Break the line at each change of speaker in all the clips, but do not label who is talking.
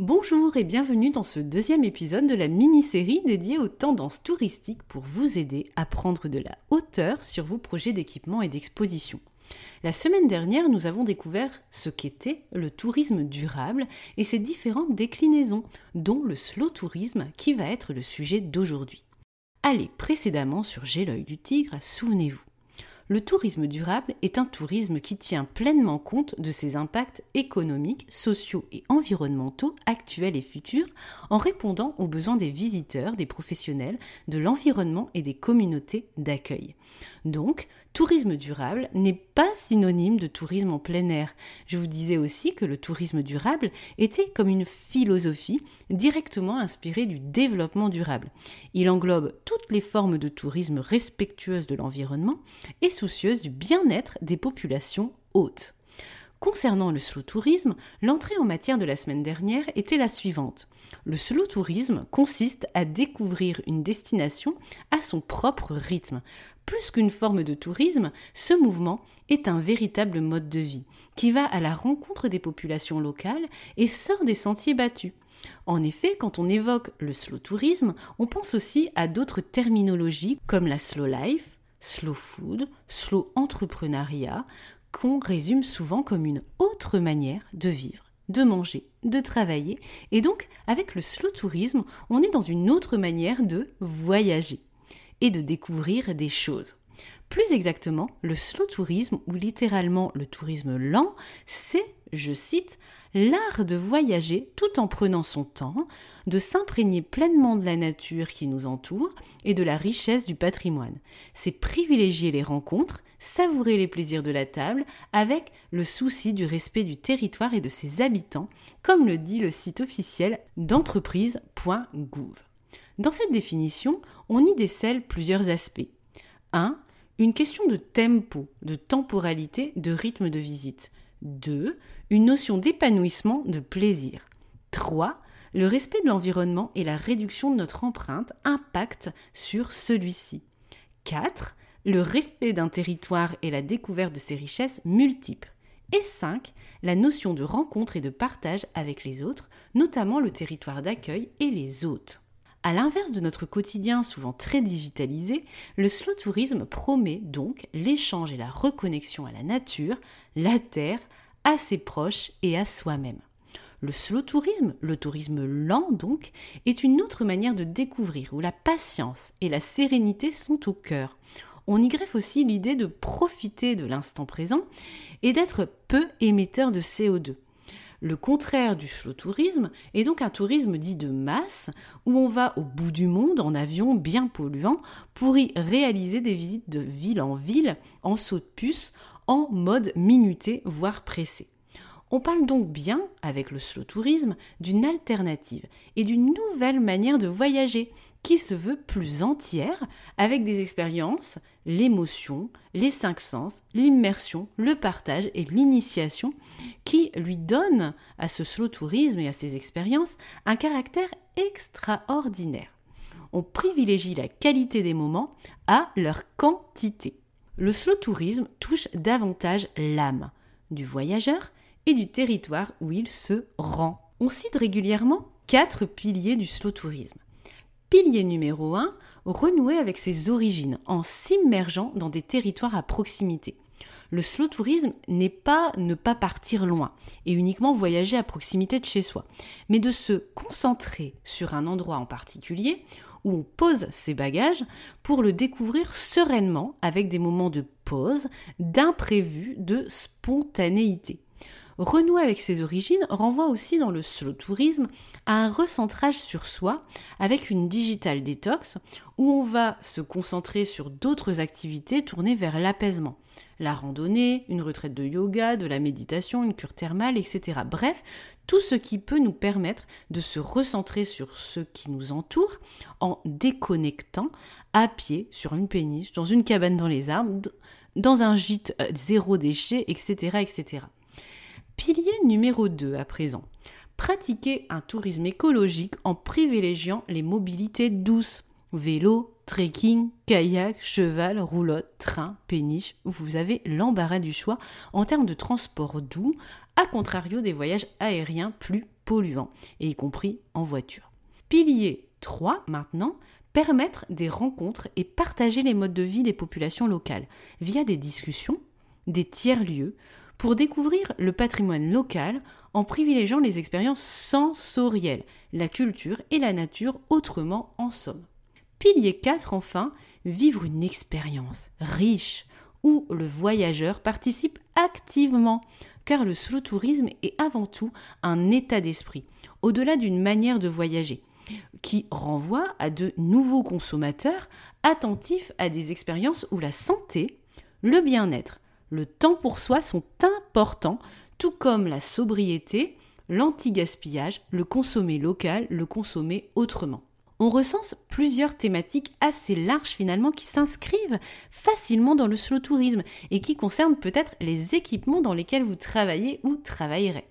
Bonjour et bienvenue dans ce deuxième épisode de la mini-série dédiée aux tendances touristiques pour vous aider à prendre de la hauteur sur vos projets d'équipement et d'exposition. La semaine dernière, nous avons découvert ce qu'était le tourisme durable et ses différentes déclinaisons, dont le slow tourisme qui va être le sujet d'aujourd'hui. Allez précédemment sur J'ai l'œil du tigre, souvenez-vous. Le tourisme durable est un tourisme qui tient pleinement compte de ses impacts économiques, sociaux et environnementaux actuels et futurs en répondant aux besoins des visiteurs, des professionnels, de l'environnement et des communautés d'accueil. Donc, tourisme durable n'est pas synonyme de tourisme en plein air. Je vous disais aussi que le tourisme durable était comme une philosophie directement inspirée du développement durable. Il englobe toutes les formes de tourisme respectueuses de l'environnement et soucieuses du bien-être des populations hautes. Concernant le slow tourisme, l'entrée en matière de la semaine dernière était la suivante. Le slow tourisme consiste à découvrir une destination à son propre rythme. Plus qu'une forme de tourisme, ce mouvement est un véritable mode de vie qui va à la rencontre des populations locales et sort des sentiers battus. En effet, quand on évoque le slow tourisme, on pense aussi à d'autres terminologies comme la slow life, slow food, slow entrepreneuriat, qu'on résume souvent comme une autre manière de vivre, de manger, de travailler. Et donc, avec le slow tourisme, on est dans une autre manière de voyager et de découvrir des choses. Plus exactement, le slow tourisme, ou littéralement le tourisme lent, c'est, je cite, l'art de voyager tout en prenant son temps, de s'imprégner pleinement de la nature qui nous entoure et de la richesse du patrimoine. C'est privilégier les rencontres, savourer les plaisirs de la table avec le souci du respect du territoire et de ses habitants, comme le dit le site officiel d'entreprise.gouv. Dans cette définition, on y décèle plusieurs aspects. 1. Une question de tempo, de temporalité, de rythme de visite. 2. Une notion d'épanouissement, de plaisir. 3. Le respect de l'environnement et la réduction de notre empreinte impact sur celui-ci. 4. Le respect d'un territoire et la découverte de ses richesses multiples. Et 5. La notion de rencontre et de partage avec les autres, notamment le territoire d'accueil et les hôtes. À l'inverse de notre quotidien souvent très digitalisé, le slow tourisme promet donc l'échange et la reconnexion à la nature, la terre, à ses proches et à soi-même. Le slow tourisme, le tourisme lent donc, est une autre manière de découvrir où la patience et la sérénité sont au cœur. On y greffe aussi l'idée de profiter de l'instant présent et d'être peu émetteur de CO2. Le contraire du slow tourisme est donc un tourisme dit de masse où on va au bout du monde en avion bien polluant pour y réaliser des visites de ville en ville en saut de puce en mode minuté voire pressé. On parle donc bien, avec le slow tourisme, d'une alternative et d'une nouvelle manière de voyager qui se veut plus entière avec des expériences, l'émotion, les cinq sens, l'immersion, le partage et l'initiation qui lui donnent à ce slow tourisme et à ces expériences un caractère extraordinaire. On privilégie la qualité des moments à leur quantité. Le slow tourisme touche davantage l'âme du voyageur et du territoire où il se rend. On cite régulièrement quatre piliers du slow tourisme. Pilier numéro 1, renouer avec ses origines en s'immergeant dans des territoires à proximité. Le slow tourisme n'est pas ne pas partir loin et uniquement voyager à proximité de chez soi, mais de se concentrer sur un endroit en particulier où on pose ses bagages pour le découvrir sereinement avec des moments de pause, d'imprévu, de spontanéité. Renouer avec ses origines renvoie aussi dans le slow tourisme à un recentrage sur soi avec une digital détox où on va se concentrer sur d'autres activités tournées vers l'apaisement. La randonnée, une retraite de yoga, de la méditation, une cure thermale, etc. Bref, tout ce qui peut nous permettre de se recentrer sur ce qui nous entoure en déconnectant à pied sur une péniche, dans une cabane dans les arbres, dans un gîte euh, zéro déchet, etc. etc. Pilier numéro 2 à présent. Pratiquer un tourisme écologique en privilégiant les mobilités douces. Vélo, trekking, kayak, cheval, roulotte, train, péniche. Vous avez l'embarras du choix en termes de transport doux, à contrario des voyages aériens plus polluants, et y compris en voiture. Pilier 3 maintenant, permettre des rencontres et partager les modes de vie des populations locales via des discussions, des tiers-lieux, pour découvrir le patrimoine local en privilégiant les expériences sensorielles, la culture et la nature autrement en somme. Pilier 4 enfin, vivre une expérience riche où le voyageur participe activement, car le slow tourisme est avant tout un état d'esprit, au-delà d'une manière de voyager, qui renvoie à de nouveaux consommateurs attentifs à des expériences où la santé, le bien-être, le temps pour soi sont importants, tout comme la sobriété, l'anti-gaspillage, le consommer local, le consommer autrement. On recense plusieurs thématiques assez larges finalement qui s'inscrivent facilement dans le slow tourisme et qui concernent peut-être les équipements dans lesquels vous travaillez ou travaillerez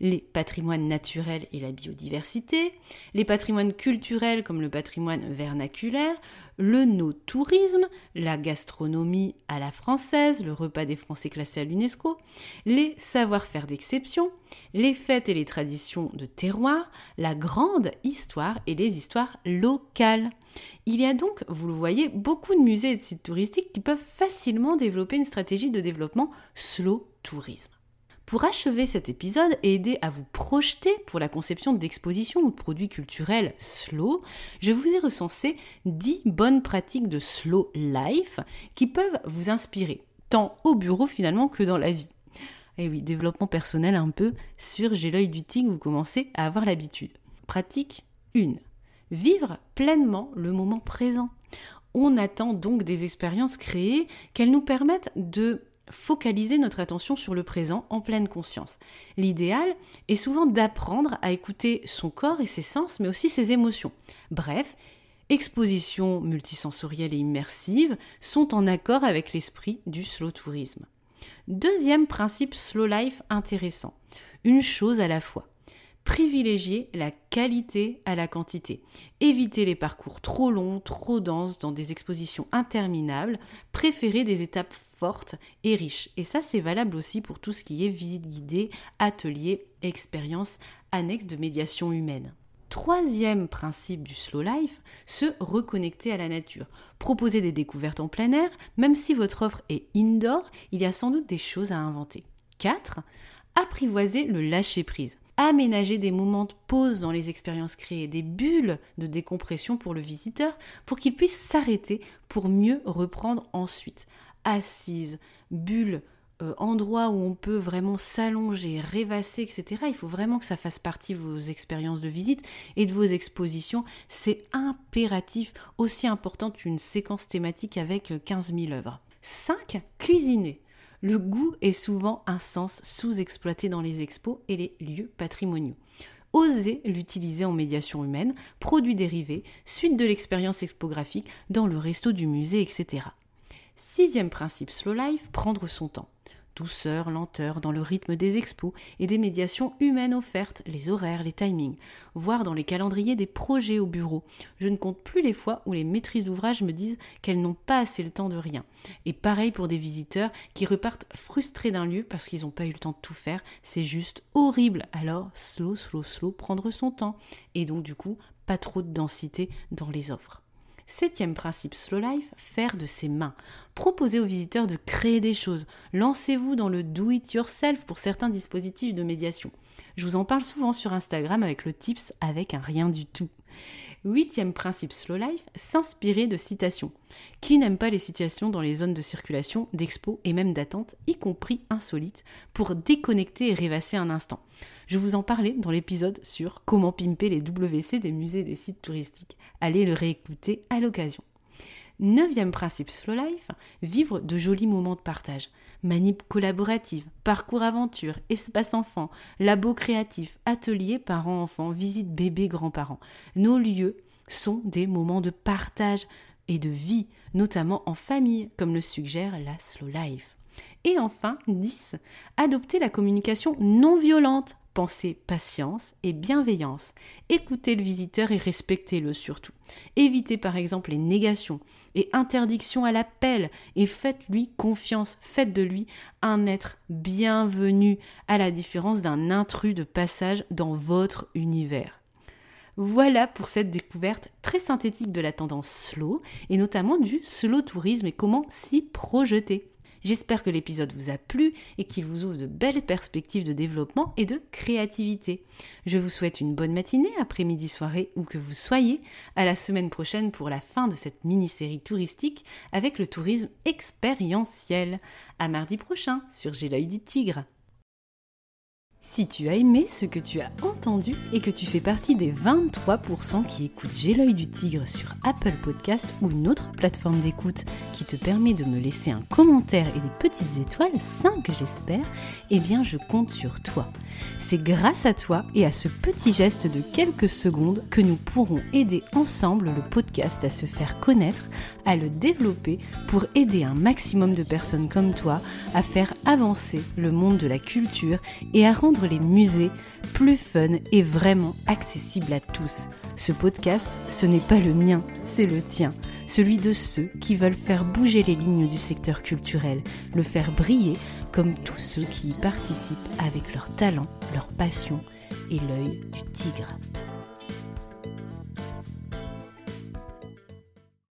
les patrimoines naturels et la biodiversité, les patrimoines culturels comme le patrimoine vernaculaire, le no-tourisme, la gastronomie à la française, le repas des Français classé à l'UNESCO, les savoir-faire d'exception, les fêtes et les traditions de terroir, la grande histoire et les histoires locales. Il y a donc, vous le voyez, beaucoup de musées et de sites touristiques qui peuvent facilement développer une stratégie de développement slow tourisme. Pour achever cet épisode et aider à vous projeter pour la conception d'expositions ou de produits culturels slow, je vous ai recensé 10 bonnes pratiques de slow life qui peuvent vous inspirer, tant au bureau finalement que dans la vie. Et oui, développement personnel un peu sur J'ai l'œil du tigre, vous commencez à avoir l'habitude. Pratique 1. Vivre pleinement le moment présent. On attend donc des expériences créées qu'elles nous permettent de focaliser notre attention sur le présent en pleine conscience. L'idéal est souvent d'apprendre à écouter son corps et ses sens, mais aussi ses émotions. Bref, expositions multisensorielles et immersives sont en accord avec l'esprit du slow tourisme. Deuxième principe slow life intéressant, une chose à la fois. Privilégier la qualité à la quantité. Éviter les parcours trop longs, trop denses dans des expositions interminables. Préférer des étapes et riche. Et ça, c'est valable aussi pour tout ce qui est visite guidée, atelier, expérience annexe de médiation humaine. Troisième principe du slow life, se reconnecter à la nature. Proposer des découvertes en plein air, même si votre offre est indoor, il y a sans doute des choses à inventer. 4. Apprivoiser le lâcher-prise. Aménager des moments de pause dans les expériences créées, des bulles de décompression pour le visiteur, pour qu'il puisse s'arrêter pour mieux reprendre ensuite assise, bulle, euh, endroit où on peut vraiment s'allonger, rêvasser, etc. Il faut vraiment que ça fasse partie de vos expériences de visite et de vos expositions. C'est impératif, aussi important qu'une séquence thématique avec 15 000 œuvres. 5. Cuisiner. Le goût est souvent un sens sous-exploité dans les expos et les lieux patrimoniaux. Osez l'utiliser en médiation humaine, produits dérivés, suite de l'expérience expographique, dans le resto du musée, etc. Sixième principe slow life, prendre son temps. Douceur, lenteur dans le rythme des expos et des médiations humaines offertes, les horaires, les timings, voire dans les calendriers des projets au bureau. Je ne compte plus les fois où les maîtrises d'ouvrage me disent qu'elles n'ont pas assez le temps de rien. Et pareil pour des visiteurs qui repartent frustrés d'un lieu parce qu'ils n'ont pas eu le temps de tout faire. C'est juste horrible. Alors, slow, slow, slow, prendre son temps. Et donc, du coup, pas trop de densité dans les offres. Septième principe Slow Life, faire de ses mains. Proposez aux visiteurs de créer des choses. Lancez-vous dans le do-it-yourself pour certains dispositifs de médiation. Je vous en parle souvent sur Instagram avec le tips avec un rien du tout. Huitième principe Slow Life, s'inspirer de citations. Qui n'aime pas les citations dans les zones de circulation, d'expo et même d'attente, y compris insolites, pour déconnecter et rêvasser un instant Je vous en parlais dans l'épisode sur comment pimper les WC des musées et des sites touristiques. Allez le réécouter à l'occasion. Neuvième principe Slow Life, vivre de jolis moments de partage. Manip collaborative, parcours aventure, espace enfant, labo créatif, atelier parents-enfants, visite bébé-grands-parents. Nos lieux sont des moments de partage et de vie, notamment en famille, comme le suggère la Slow Life. Et enfin, 10. Adopter la communication non violente Pensez patience et bienveillance. Écoutez le visiteur et respectez-le surtout. Évitez par exemple les négations et interdictions à l'appel et faites-lui confiance. Faites de lui un être bienvenu à la différence d'un intrus de passage dans votre univers. Voilà pour cette découverte très synthétique de la tendance slow et notamment du slow tourisme et comment s'y projeter. J'espère que l'épisode vous a plu et qu'il vous ouvre de belles perspectives de développement et de créativité. Je vous souhaite une bonne matinée, après-midi, soirée, où que vous soyez. À la semaine prochaine pour la fin de cette mini-série touristique avec le tourisme expérientiel. À mardi prochain sur J'ai du tigre. Si tu as aimé ce que tu as entendu et que tu fais partie des 23% qui écoutent J'ai l'œil du tigre sur Apple Podcast ou une autre plateforme d'écoute qui te permet de me laisser un commentaire et des petites étoiles, 5 j'espère, eh bien je compte sur toi. C'est grâce à toi et à ce petit geste de quelques secondes que nous pourrons aider ensemble le podcast à se faire connaître, à le développer pour aider un maximum de personnes comme toi à faire avancer le monde de la culture et à rendre les musées plus fun et vraiment accessibles à tous. Ce podcast, ce n'est pas le mien, c'est le tien, celui de ceux qui veulent faire bouger les lignes du secteur culturel, le faire briller comme tous ceux qui y participent avec leur talent, leur passion et l'œil du tigre.